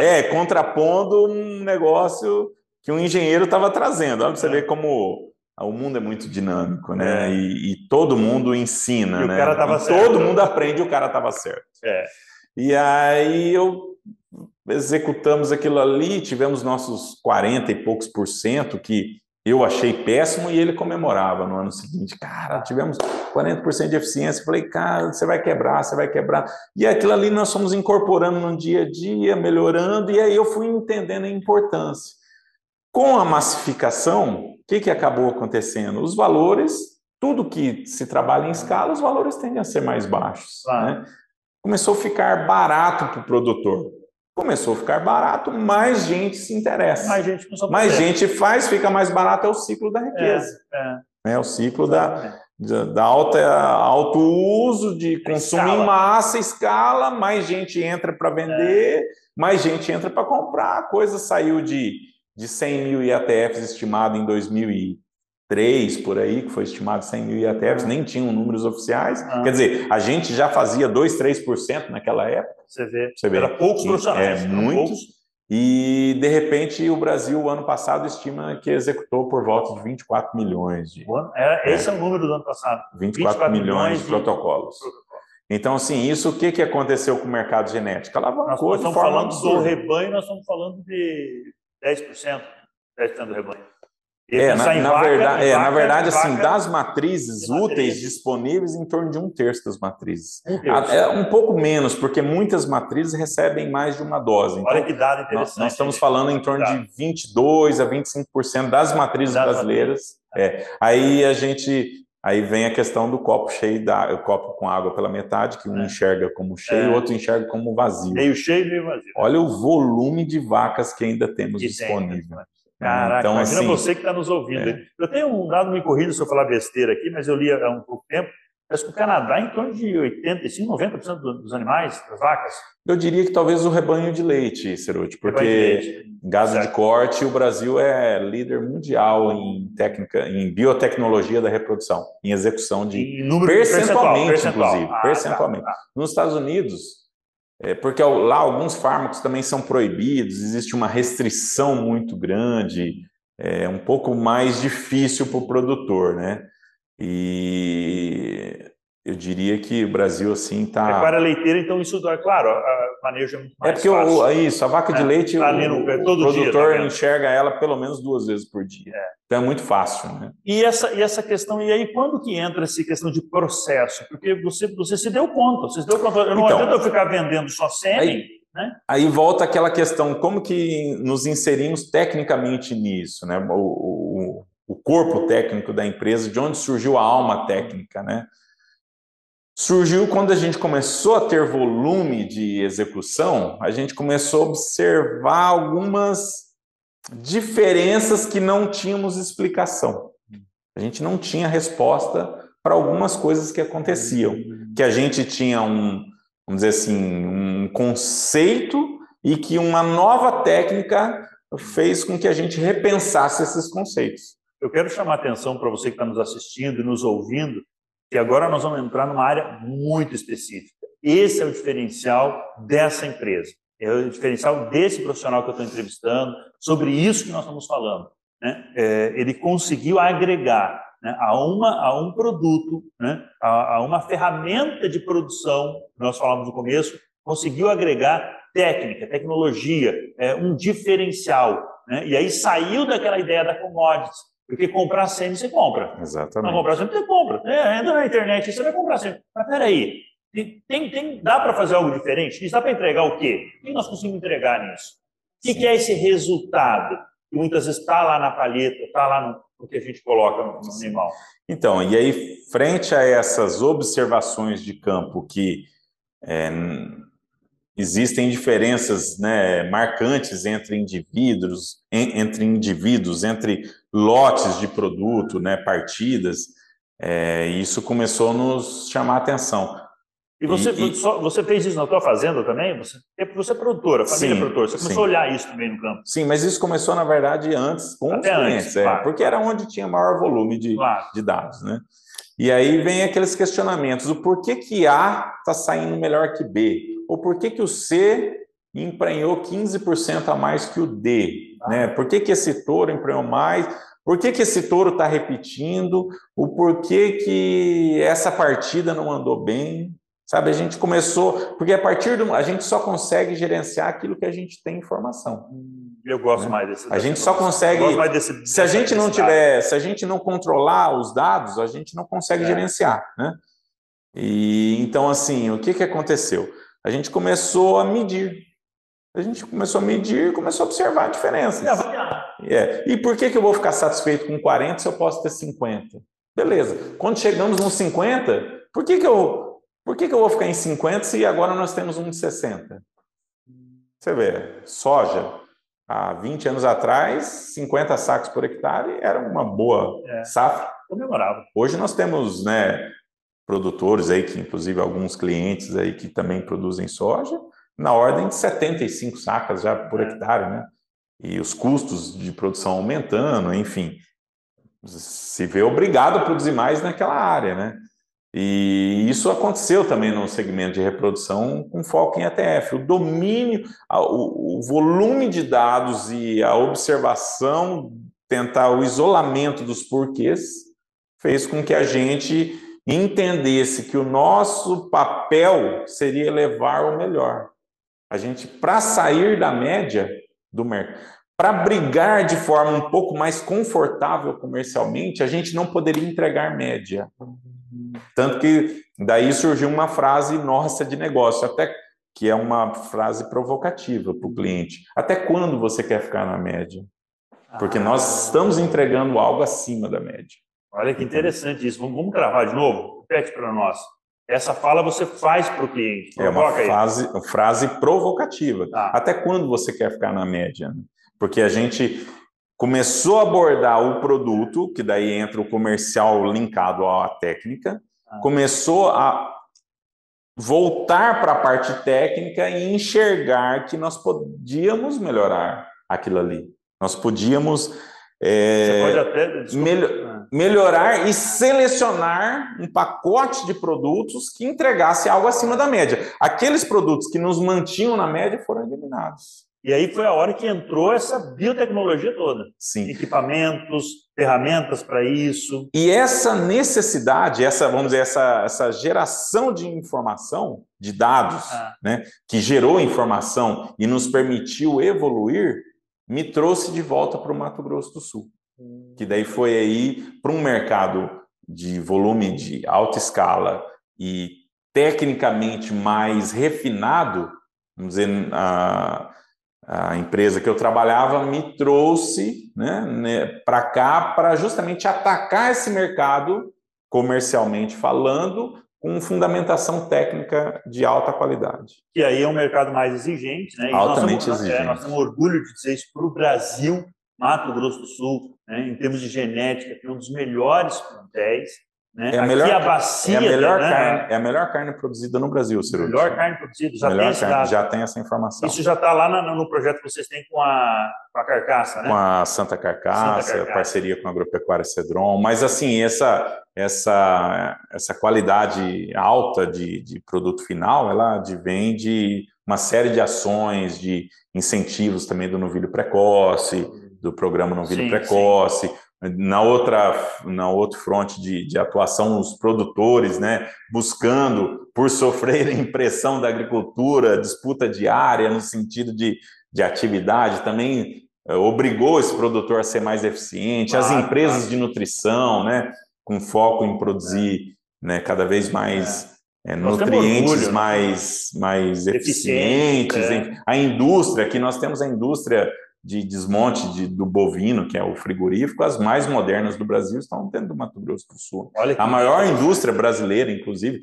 é, contrapondo um negócio que um engenheiro estava trazendo. Olha para você é. ver como o mundo é muito dinâmico, né? É. E, e, todo mundo ensina, e né? O cara tava certo. Todo mundo aprende e o cara estava certo. É. E aí eu executamos aquilo ali, tivemos nossos 40 e poucos por cento que eu achei péssimo e ele comemorava no ano seguinte. Cara, tivemos 40% de eficiência. Falei, cara, você vai quebrar, você vai quebrar. E aquilo ali nós fomos incorporando no dia a dia, melhorando, e aí eu fui entendendo a importância. Com a massificação, o que, que acabou acontecendo? Os valores, tudo que se trabalha em escala, os valores tendem a ser mais baixos. Né? Começou a ficar barato para o produtor. Começou a ficar barato, mais gente se interessa. Mais gente, mais gente faz, fica mais barato, é o ciclo da riqueza. É, é. é o ciclo da, da, da, alta, alto uso, de consumo escala. em massa, escala, mais gente entra para vender, é. mais gente entra para comprar. A coisa saiu de, de 100 mil IATFs estimado em 2000 3 por aí, que foi estimado 100 mil IATFs, nem tinham números oficiais. Ah. Quer dizer, a gente já fazia 2, 3% naquela época. Você vê. Você vê. Era poucos profissionais. É, muitos. E, de repente, o Brasil, o ano passado, estima que executou por volta de 24 milhões de. É, esse é. é o número do ano passado. 24, 24 milhões, milhões de, de protocolos. Então, assim, isso o que, que aconteceu com o mercado genético? Alavancou nós, nós estamos falando absurda. do rebanho, nós estamos falando de 10%, 10% do rebanho. É, na, na, vaca, verdade, é, vaca, na verdade, assim, das matrizes úteis disponíveis, em torno de um terço das matrizes. Um terço. É um pouco menos, porque muitas matrizes recebem mais de uma dose. Então, Olha que dado interessante. Nós, nós estamos falando em torno de 22 a 25% das matrizes das brasileiras. É. Aí a gente Aí vem a questão do copo cheio da, o copo com água pela metade, que um é. enxerga como cheio, é. o outro enxerga como vazio. Meio cheio e meio vazio. Olha o volume de vacas que ainda temos que disponível. Tem, Caraca, então, imagina assim, você que está nos ouvindo. É. Eu tenho um dado, me corrido se eu falar besteira aqui, mas eu li há um pouco tempo, Parece que o Canadá, em torno de 85%, 90% dos animais, das vacas. Eu diria que talvez o rebanho de leite, Ceruti, porque leite. gado de corte, o Brasil é líder mundial em técnica, em biotecnologia da reprodução, em execução de. Em número percentualmente, percentual, inclusive. Ah, percentualmente. Tá, tá. Nos Estados Unidos, é, porque lá alguns fármacos também são proibidos, existe uma restrição muito grande, é um pouco mais difícil para o produtor, né? E eu diria que o Brasil assim está. É para leiteira, então isso é claro, a manejo é muito mais. É porque o, é isso, a vaca de é, leite, tá o, no, o produtor dia, tá enxerga ela pelo menos duas vezes por dia. É. Então é muito fácil, né? E essa, e essa questão, e aí quando que entra essa questão de processo? Porque você, você se deu conta, você se deu conta. Eu não então, adianta eu ficar vendendo só sêmen. Aí, né? aí volta aquela questão, como que nos inserimos tecnicamente nisso, né? O, o corpo técnico da empresa, de onde surgiu a alma técnica, né? surgiu quando a gente começou a ter volume de execução, a gente começou a observar algumas diferenças que não tínhamos explicação. A gente não tinha resposta para algumas coisas que aconteciam, que a gente tinha um, vamos dizer assim, um conceito e que uma nova técnica fez com que a gente repensasse esses conceitos. Eu quero chamar atenção para você que está nos assistindo e nos ouvindo e agora nós vamos entrar numa área muito específica. Esse é o diferencial dessa empresa. É o diferencial desse profissional que eu estou entrevistando, sobre isso que nós estamos falando. Né? É, ele conseguiu agregar né, a, uma, a um produto, né, a, a, uma ferramenta de produção, que nós falamos no começo, conseguiu agregar técnica, tecnologia, é, um diferencial. Né? E aí saiu daquela ideia da commodities, porque comprar sempre você compra. Exatamente. Não comprar sempre você compra. É, entra na internet você vai comprar sempre. Mas peraí, tem, tem, dá para fazer algo diferente? Isso dá para entregar o quê? O que nós conseguimos entregar nisso? O que, que é esse resultado? Que muitas vezes está lá na palheta, está lá no, no, que a gente coloca no, no animal. Então, e aí, frente a essas observações de campo que é, existem diferenças né, marcantes entre indivíduos, entre indivíduos, entre lotes de produto, né, partidas. É, isso começou a nos chamar a atenção. E você, e, só, você fez isso na tua fazenda também? Você, é você é produtora, família sim, produtora. Você começou sim. a olhar isso também no campo. Sim, mas isso começou, na verdade, antes com Até os clientes. Antes, é, claro. Porque era onde tinha maior volume de, claro. de dados, né? E aí vem aqueles questionamentos. O porquê que A está saindo melhor que B? Ou por que, que o C emprenhou 15% a mais que o D? Ah. Né? Por que, que esse touro emprenhou mais? Por que, que esse touro está repetindo? O porquê que essa partida não andou bem? Sabe, a gente começou, porque a partir do. A gente só consegue gerenciar aquilo que a gente tem informação. Eu gosto né? mais desse. A gente só consegue. Desse, se a gente não tiver, se a gente não controlar os dados, a gente não consegue é. gerenciar, né? E então, assim, o que, que aconteceu? A gente começou a medir. A gente começou a medir, começou a observar a diferença. É. E por que, que eu vou ficar satisfeito com 40 se eu posso ter 50? Beleza. Quando chegamos nos 50, por que, que eu por que, que eu vou ficar em 50 se agora nós temos um de 60? Você vê, soja, há 20 anos atrás, 50 sacos por hectare era uma boa é, safra. Comemorável. Hoje nós temos né, produtores aí, que inclusive alguns clientes aí que também produzem soja, na ordem de 75 sacas já por é. hectare, né? E os custos de produção aumentando, enfim, se vê obrigado a produzir mais naquela área, né? E isso aconteceu também no segmento de reprodução com foco em ETF. O domínio, o, volume de dados e a observação, tentar o isolamento dos porquês, fez com que a gente entendesse que o nosso papel seria levar o melhor. A gente, para sair da média do mercado, para brigar de forma um pouco mais confortável comercialmente, a gente não poderia entregar média. Tanto que daí surgiu uma frase nossa de negócio, até que é uma frase provocativa para o cliente. Até quando você quer ficar na média? Porque nós estamos entregando algo acima da média. Olha que interessante isso. Vamos, vamos gravar de novo? Repete para nós. Essa fala você faz para o cliente. É uma frase, frase provocativa. Tá. Até quando você quer ficar na média? Porque a gente começou a abordar o produto, que daí entra o comercial linkado à técnica, ah. começou a voltar para a parte técnica e enxergar que nós podíamos melhorar aquilo ali. Nós podíamos é, pode até, ah. Melhorar e selecionar um pacote de produtos que entregasse algo acima da média. Aqueles produtos que nos mantinham na média foram eliminados. E aí foi a hora que entrou essa biotecnologia toda. Sim. Equipamentos, ferramentas para isso. E essa necessidade, essa, vamos dizer, essa, essa geração de informação, de dados, ah. né, que gerou informação e nos permitiu evoluir, me trouxe de volta para o Mato Grosso do Sul. Que daí foi aí para um mercado de volume de alta escala e tecnicamente mais refinado, vamos dizer, a, a empresa que eu trabalhava me trouxe né, né para cá para justamente atacar esse mercado comercialmente falando com fundamentação técnica de alta qualidade. E aí é um mercado mais exigente, né? E Altamente nós temos, exigente. É, nós temos orgulho de dizer isso para o Brasil, Mato Grosso do Sul, né? em termos de genética, tem um dos melhores plantéis, né? É, a melhor, a bacia, é, a melhor né? carne, é a melhor carne produzida no Brasil, Ciro. Melhor carne produzida, já melhor tem carne, Já tem essa informação. Isso já está lá no, no, projeto que vocês têm com a, com a Carcaça, né? Com a Santa Carcaça, Santa Carcaça. parceria com a Agropecuária Cedron. Mas, assim, essa, essa, essa qualidade alta de, de produto final, ela advém de uma série de ações, de incentivos também do novilho precoce, do programa novilho sim, precoce, sim na outra, na outro fronte de, de atuação, os produtores, né, buscando, por sofrerem pressão da agricultura, disputa diária no sentido de, de atividade, também eh, obrigou esse produtor a ser mais eficiente, as empresas de nutrição, né, com foco em produzir né, cada vez mais é. É, nutrientes orgulho, né? mais, mais eficientes, é. a indústria, aqui nós temos a indústria de desmonte de, do bovino, que é o frigorífico, as mais modernas do Brasil estão dentro do Mato Grosso do Sul. a maior indústria brasileira, inclusive,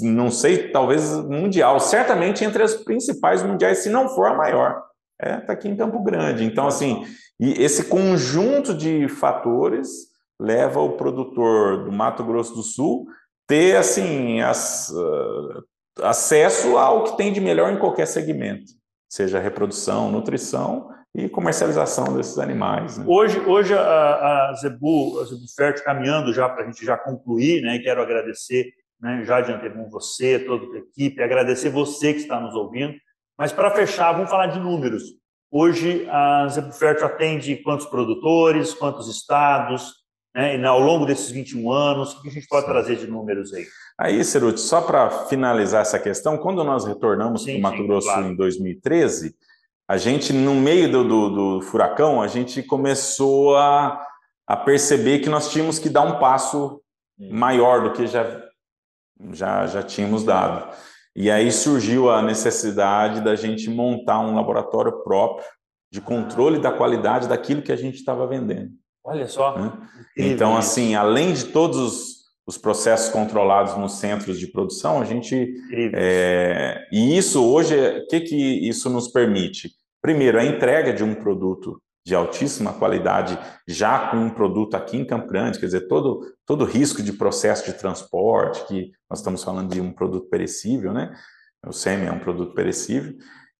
não sei, talvez mundial, certamente entre as principais mundiais, se não for a maior, está é, tá aqui em Campo Grande. Então, assim, e esse conjunto de fatores leva o produtor do Mato Grosso do Sul ter assim as uh, acesso ao que tem de melhor em qualquer segmento, seja reprodução, nutrição e comercialização desses animais. Né? Hoje, hoje a, a Zebu, a Zebu Fértil caminhando já para a gente já concluir, né? Quero agradecer né, já de antemão você, toda a equipe, agradecer você que está nos ouvindo. Mas para fechar, vamos falar de números. Hoje a Zebu Fértil atende quantos produtores, quantos estados, né? E ao longo desses 21 anos, o que a gente pode sim. trazer de números aí? Aí, Ceruti, só para finalizar essa questão, quando nós retornamos para o Mato Grosso claro. em 2013, a gente, no meio do, do, do furacão, a gente começou a, a, perceber que nós tínhamos que dar um passo maior do que já, já, já tínhamos dado. E aí surgiu a necessidade da gente montar um laboratório próprio de controle da qualidade daquilo que a gente estava vendendo. Olha só. Né? Então, assim, além de todos os, os, processos controlados nos centros de produção, a gente. É, e isso hoje, o que, que isso nos permite? Primeiro, a entrega de um produto de altíssima qualidade, já com um produto aqui em Campo Grande, quer dizer, todo, todo risco de processo de transporte, que nós estamos falando de um produto perecível, né? O SEMI é um produto perecível.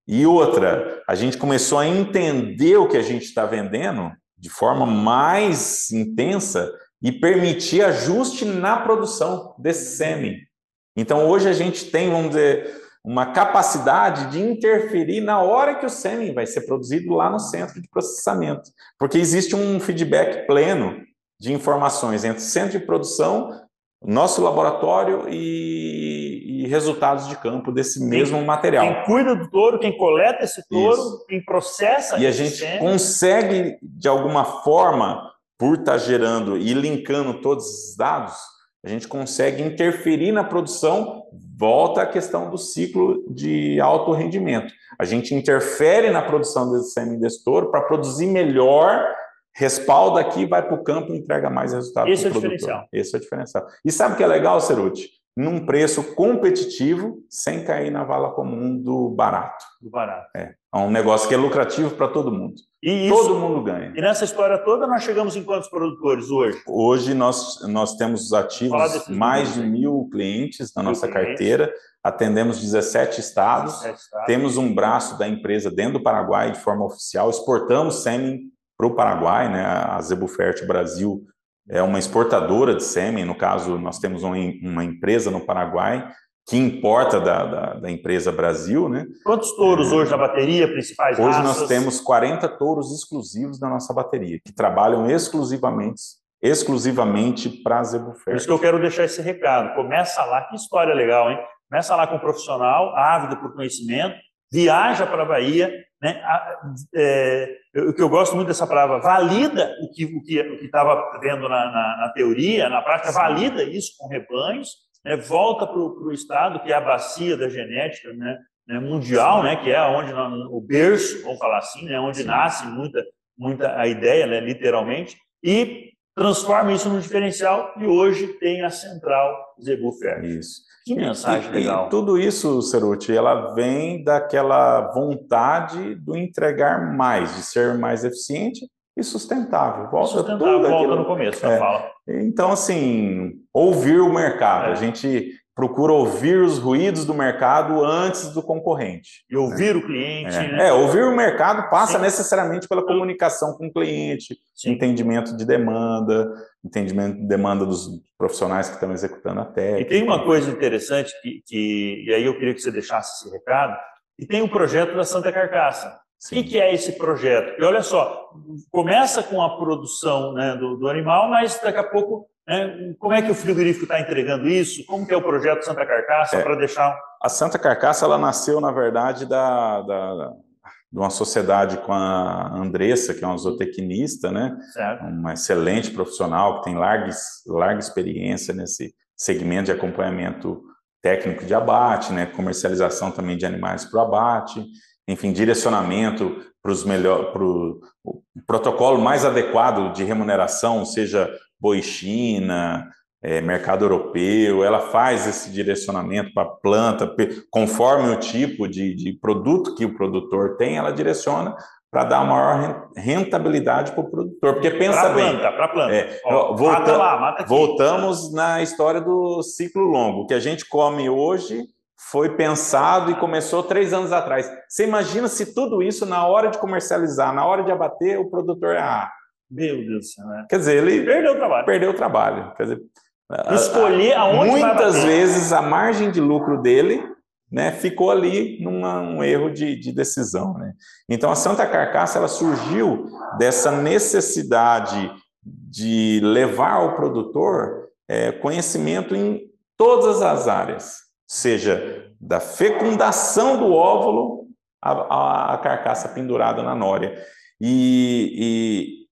E outra, a gente começou a entender o que a gente está vendendo de forma mais intensa e permitir ajuste na produção desse SEMI. Então, hoje a gente tem, vamos dizer, uma capacidade de interferir na hora que o sêmen vai ser produzido lá no centro de processamento, porque existe um feedback pleno de informações entre o centro de produção, nosso laboratório e, e resultados de campo desse mesmo material. Quem cuida do touro, quem coleta esse touro, Isso. quem processa E a gente sêmen. consegue, de alguma forma, por estar gerando e linkando todos os dados, a gente consegue interferir na produção, volta à questão do ciclo de alto rendimento. A gente interfere na produção desse semi-destouro para produzir melhor, respalda aqui, vai para o campo e entrega mais resultado. Esse é o produtor. diferencial. Esse é o diferencial. E sabe o que é legal, Ceruti? Num preço competitivo, sem cair na vala comum do barato. Do barato. É. É um negócio que é lucrativo para todo mundo. E isso, todo mundo ganha. E nessa história toda, nós chegamos em quantos produtores hoje? Hoje nós, nós temos ativos mais de mil clientes na nossa clientes. carteira, atendemos 17 estados, 17 estados, temos um braço da empresa dentro do Paraguai de forma oficial, exportamos sêmen para o Paraguai, né? a Zebufert Brasil é uma exportadora de sêmen, no caso, nós temos uma, uma empresa no Paraguai que importa da, da, da, empresa Brasil, né? Quantos touros é, hoje na bateria, principais Hoje raças? nós temos 40 touros exclusivos na nossa bateria, que trabalham exclusivamente exclusivamente para Zebufer. Por isso que eu quero deixar esse recado. Começa lá, que história legal, hein? Começa lá com um profissional, ávido por conhecimento, viaja para a Bahia, né? É, o que eu gosto muito dessa palavra, valida o que o que estava vendo na, na, na, teoria, na prática, valida isso com rebanhos, né, volta para o Estado, que é a bacia da genética né, né mundial, né, que é onde o berço, vamos falar assim, né, onde nasce muita, muita a ideia, né, literalmente, e transforma isso num diferencial e hoje tem a central Zebu Ferro. Isso. Que mensagem e, legal. E tudo isso, Ceruti, ela vem daquela vontade do entregar mais, de ser mais eficiente e sustentável. Volta sustentável, tudo volta no começo é. fala. Então, assim, ouvir o mercado. É. A gente procura ouvir os ruídos do mercado antes do concorrente. E ouvir né? o cliente. É. Né? é. ouvir o mercado passa Sim. necessariamente pela comunicação com o cliente, Sim. entendimento de demanda, entendimento de demanda dos profissionais que estão executando a técnica. E tem uma coisa interessante que, que e aí eu queria que você deixasse esse recado, e tem o um projeto da Santa Carcaça. Sim. O que é esse projeto? E olha só, começa com a produção né, do, do, animal, mas daqui a pouco, né, como é que o frigorífico está entregando isso? Como que é o projeto Santa Carcaça é, para deixar... A Santa Carcaça, ela nasceu, na verdade, da, da, de uma sociedade com a Andressa, que é uma zootecnista, né? Certo. uma excelente profissional, que tem larga, larga experiência nesse segmento de acompanhamento técnico de abate, né? comercialização também de animais para o abate, enfim, direcionamento para os melhor, para o protocolo mais adequado de remuneração, seja boi China, é, mercado europeu, ela faz esse direcionamento para a planta, conforme o tipo de, de, produto que o produtor tem, ela direciona para dar maior rentabilidade para o produtor. Porque pensa pra bem. Para a planta. É, Ó, volta, mata lá, mata aqui. Voltamos na história do ciclo longo. O que a gente come hoje foi pensado e começou três anos atrás. Você imagina se tudo isso, na hora de comercializar, na hora de abater, o produtor ah, Meu Deus do céu, né? Quer dizer, ele Perdeu o trabalho. perdeu o trabalho. Quer dizer, Escolher aonde vai muitas vezes a margem de lucro dele né, ficou ali num um erro de, de decisão. Né? Então, a Santa Carcaça ela surgiu dessa necessidade de levar ao produtor é, conhecimento em todas as áreas, seja da fecundação do óvulo à, carcaça pendurada na nória. E,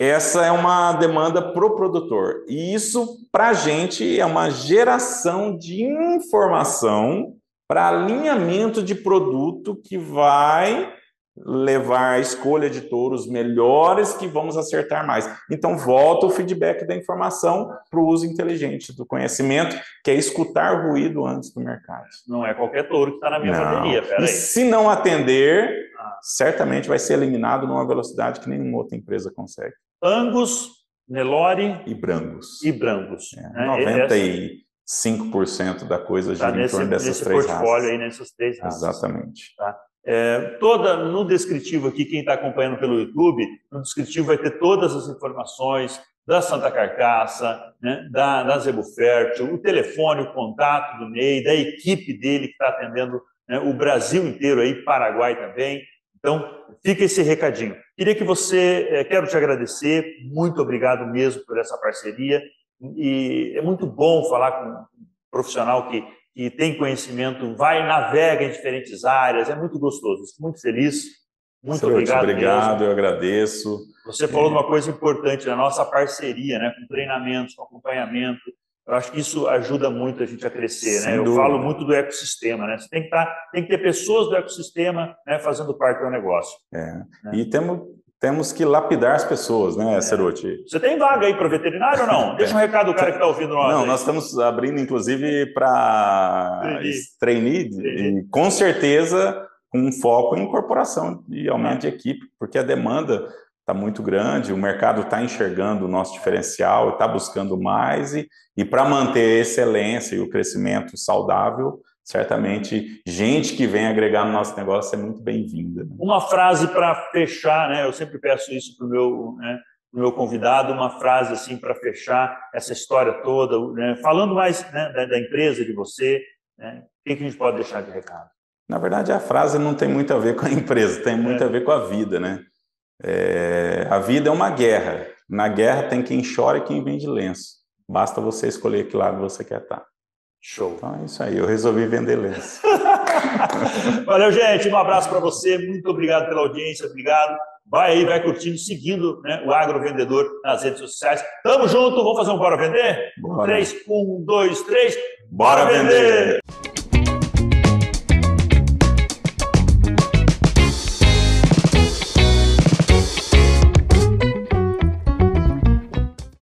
e essa é uma demanda para o produtor. E isso, para a gente, é uma geração de informação para alinhamento de produto que vai levar a escolha de touros melhores que vamos acertar mais. Então, volta o feedback da informação para o uso inteligente do conhecimento, que é escutar ruído antes do mercado. Não é qualquer touro que está na minha Não. bateria, E peraí. se não atender, Ah. certamente vai ser eliminado numa velocidade que nenhuma outra empresa consegue. Angus, Nelore E brangos. e Brangus. É, né? 95% da coisa Está gira em nesse, torno dessas nesse três portfólio raças. aí, nessas três raças. Exatamente. É, toda no descritivo aqui, quem está acompanhando pelo YouTube, no descritivo vai ter todas as informações da Santa Carcaça, né, da, da Zebu Fértil, o telefone, o contato do Ney, da equipe dele que está atendendo né, o Brasil inteiro aí, Paraguai também. Então, fica esse recadinho. Queria que você, eh, quero te agradecer, muito obrigado mesmo por essa parceria. E é muito bom falar com um profissional que, que tem conhecimento, vai, navega em diferentes áreas, é muito gostoso. Estou muito feliz. Muito Senhor, obrigado. obrigado, mesmo. eu agradeço. Você falou de uma coisa importante na nossa parceria, né, com treinamentos, com acompanhamento. Eu acho que isso ajuda muito a gente a crescer, Sem né? Eu dúvida. falo muito do ecossistema, né? Você tem que, estar, tem que ter pessoas do ecossistema né, fazendo parte do negócio. É. E temos, temos que lapidar as pessoas, É. né, Ceruti? Você tem vaga aí para veterinário ou não? Deixa um recado do cara que está ouvindo nós. Não, aí. nós estamos abrindo, inclusive, para Trainee. trainee, e com certeza com um foco em incorporação e aumento de equipe, porque a demanda está muito grande, o mercado está enxergando o nosso diferencial, está buscando mais, e, e para manter a excelência e o crescimento saudável, certamente gente que vem agregar no nosso negócio é muito bem-vinda. né? Uma frase para fechar, né? Eu sempre peço isso para o meu, né, pro meu convidado, uma frase assim para fechar essa história toda, né? falando mais né, da, da empresa, de você, né? O que, que a gente pode deixar de recado? Na verdade, a frase não tem muito a ver com a empresa, tem muito É. a ver com a vida, né? É, a vida é uma guerra. Na guerra tem quem chora e quem vende lenço. Basta você escolher que lado você quer estar. Show. Então é isso aí, eu resolvi vender lenço. Valeu, gente. Um abraço para você. Muito obrigado pela audiência. Obrigado. Vai aí, vai curtindo, seguindo né, o Agro Vendedor nas redes sociais. Tamo junto. Vamos fazer um Bora Vender? Um, Bora. três, um, dois, três. Bora vender!